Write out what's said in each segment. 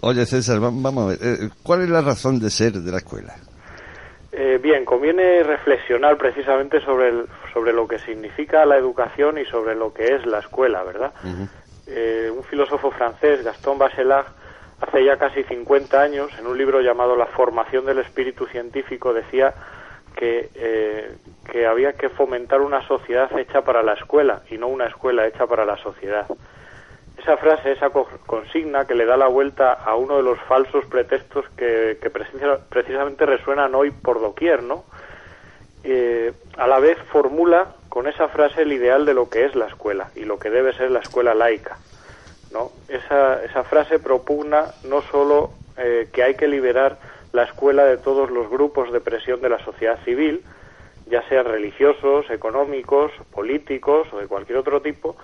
Oye, César, vamos a ver, eh, ¿cuál es la razón de ser de la escuela? Eh, bien, conviene reflexionar precisamente sobre, el, sobre lo que significa la educación y sobre lo que es la escuela, ¿verdad? eh, un filósofo francés, Gaston Bachelard, hace ya casi 50 años, en un libro llamado La formación del espíritu científico, decía que, eh, que había que fomentar una sociedad hecha para la escuela y no una escuela hecha para la sociedad esa frase, esa consigna que le da la vuelta a uno de los falsos pretextos que, precisamente resuenan hoy por doquier, ¿no? Eh, a la vez formula con esa frase el ideal de lo que es la escuela y lo que debe ser la escuela laica, ¿no? Esa, esa frase propugna no solo eh, que hay que liberar la escuela de todos los grupos de presión de la sociedad civil, ya sean religiosos, económicos, políticos o de cualquier otro tipo,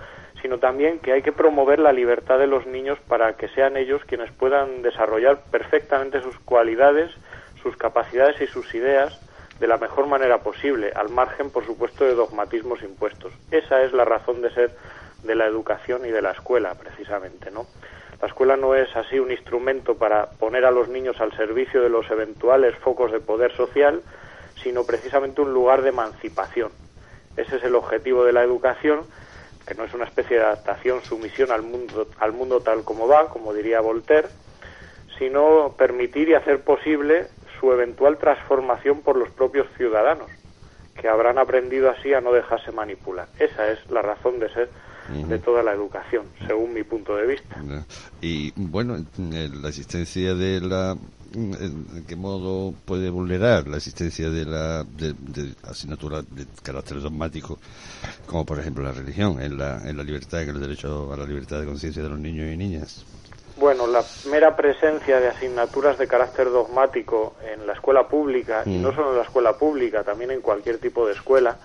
sino también que hay que promover la libertad de los niños para que sean ellos quienes puedan desarrollar perfectamente sus cualidades, sus capacidades y sus ideas de la mejor manera posible, al margen, por supuesto, de dogmatismos impuestos. Esa es la razón de ser de la educación y de la escuela, precisamente, ¿no? La escuela no es así un instrumento para poner a los niños al servicio de los eventuales focos de poder social, sino precisamente un lugar de emancipación. Ese es el objetivo de la educación que no es una especie de adaptación, sumisión al mundo, al mundo tal como va, como diría Voltaire, sino permitir y hacer posible su eventual transformación por los propios ciudadanos, que habrán aprendido así a no dejarse manipular. Esa es la razón de ser de toda la educación, según mi punto de vista. Y bueno, la existencia de la en qué modo puede vulnerar la existencia de la de, asignatura de carácter dogmático, como por ejemplo la religión, en la, en la libertad, en el derecho a la libertad de conciencia de los niños y niñas. Bueno, la mera presencia de asignaturas de carácter dogmático en la escuela pública, y no mm. solo en la escuela pública, también en cualquier tipo de escuela,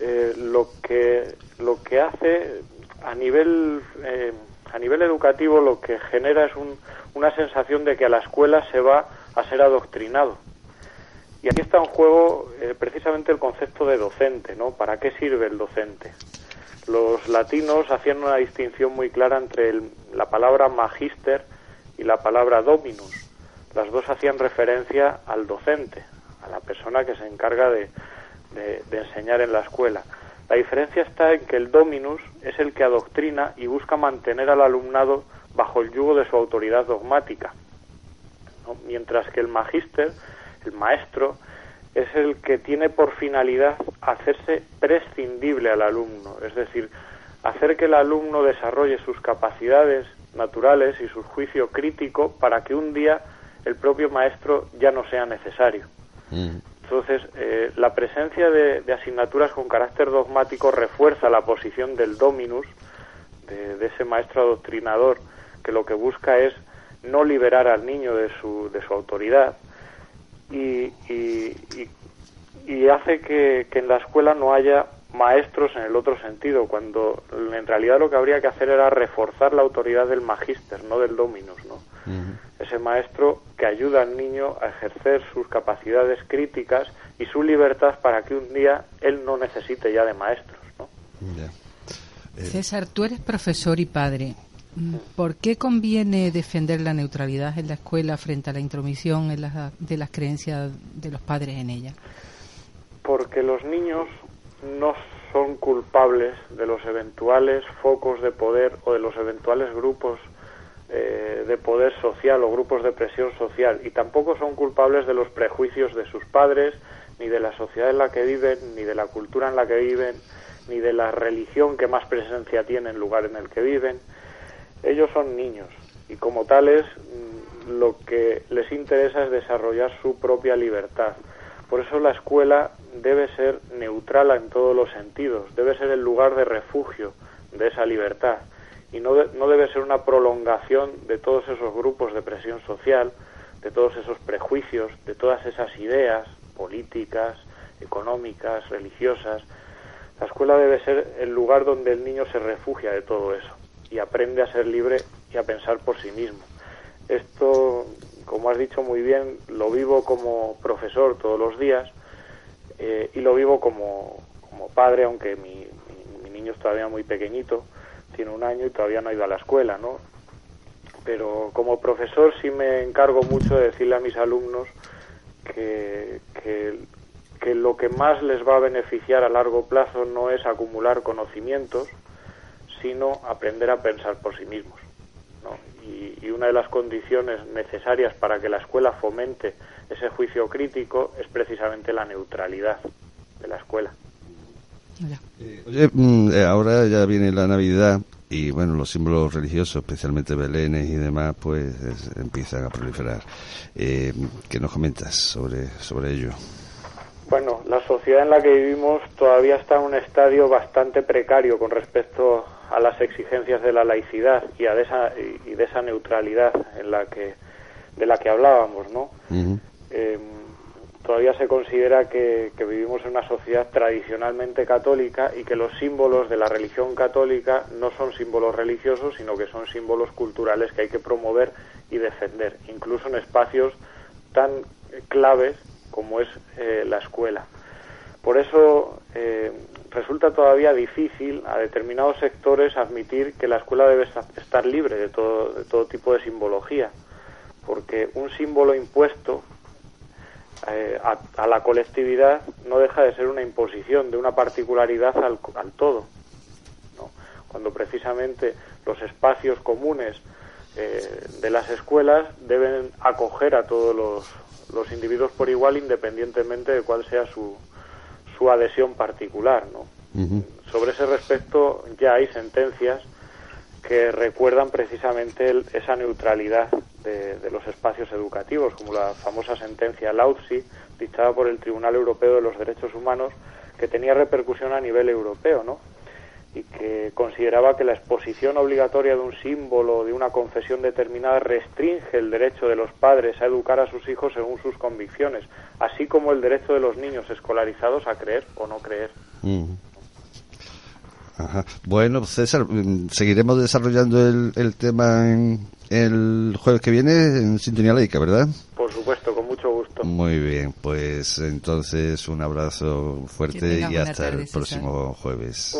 eh, lo, que, lo que hace a nivel, eh, a nivel educativo lo que genera es un, una sensación de que a la escuela se va a ser adoctrinado. Y aquí está en juego eh, precisamente el concepto de docente, ¿no? ¿Para qué sirve el docente? Los latinos hacían una distinción muy clara entre la palabra magister y la palabra dominus. Las dos hacían referencia al docente, a la persona que se encarga de, de enseñar en la escuela. La diferencia está en que el dominus es el que adoctrina y busca mantener al alumnado bajo el yugo de su autoridad dogmática, mientras que el magíster, el maestro, es el que tiene por finalidad hacerse prescindible al alumno, es decir, hacer que el alumno desarrolle sus capacidades naturales y su juicio crítico para que un día el propio maestro ya no sea necesario. Mm. Entonces, eh, la presencia de, asignaturas con carácter dogmático refuerza la posición del dominus, de ese maestro adoctrinador, que lo que busca es no liberar al niño de su, de su autoridad y, y, hace que, en la escuela no haya maestros en el otro sentido, cuando en realidad lo que habría que hacer era reforzar la autoridad del magíster, no del dominus, ¿no? Ese maestro que ayuda al niño a ejercer sus capacidades críticas y su libertad para que un día él no necesite ya de maestros, ¿no? César, tú eres profesor y padre. ¿Por qué conviene defender la neutralidad en la escuela frente a la intromisión de las creencias de los padres en ella? Porque los niños no son culpables de los eventuales focos de poder o de los eventuales grupos eh, de poder social o grupos de presión social y tampoco son culpables de los prejuicios de sus padres, ni de la sociedad en la que viven, ni de la cultura en la que viven, ni de la religión que más presencia tiene en el lugar en el que viven ellos son niños y como tales mm, lo que les interesa es desarrollar su propia libertad. Por eso la escuela debe ser neutral en todos los sentidos, debe ser el lugar de refugio de esa libertad y no, no debe ser una prolongación de todos esos grupos de presión social, de todos esos prejuicios, de todas esas ideas políticas, económicas, religiosas. La escuela debe ser el lugar donde el niño se refugia de todo eso y aprende a ser libre y a pensar por sí mismo. Esto, como has dicho muy bien, lo vivo como profesor todos los días eh, y lo vivo como, como padre, aunque mi, mi, niño es todavía muy pequeñito, tiene un año y todavía no ha ido a la escuela, ¿no? Pero como profesor sí me encargo mucho de decirle a mis alumnos que, que, lo que más les va a beneficiar a largo plazo no es acumular conocimientos, sino aprender a pensar por sí mismos. Y, una de las condiciones necesarias para que la escuela fomente ese juicio crítico es precisamente la neutralidad de la escuela. Eh, oye, mm, eh, ahora ya viene la Navidad y bueno, los símbolos religiosos, especialmente belenes y demás, pues empiezan a proliferar. Eh, ¿Qué nos comentas sobre, sobre ello? Bueno, la sociedad en la que vivimos todavía está en un estadio bastante precario con respecto a las exigencias de la laicidad y, a de, esa, y de esa neutralidad en la que, de la que hablábamos, ¿no? Em, todavía se considera que, vivimos en una sociedad tradicionalmente católica y que los símbolos de la religión católica no son símbolos religiosos, sino que son símbolos culturales que hay que promover y defender, incluso en espacios tan claves como es eh, la escuela. Por eso eh, resulta todavía difícil a determinados sectores admitir que la escuela debe estar libre de todo, de todo tipo de simbología, porque un símbolo impuesto eh, a, la colectividad no deja de ser una imposición de una particularidad al, todo. Cuando precisamente los espacios comunes eh, de las escuelas deben acoger a todos los, los individuos por igual independientemente de cuál sea su, su adhesión particular, ¿no? Sobre ese respecto ya hay sentencias que recuerdan precisamente esa neutralidad de, los espacios educativos, como la famosa sentencia Lautsi, dictada por el Tribunal Europeo de los Derechos Humanos, que tenía repercusión a nivel europeo, ¿no? y que consideraba que la exposición obligatoria de un símbolo de una confesión determinada restringe el derecho de los padres a educar a sus hijos según sus convicciones, así como el derecho de los niños escolarizados a creer o no creer. Bueno, César, mm, seguiremos desarrollando el, el tema en el jueves que viene en Sintonía Laica, ¿verdad? Por supuesto, con mucho gusto. Muy bien, pues entonces un abrazo fuerte y hasta el próximo jueves.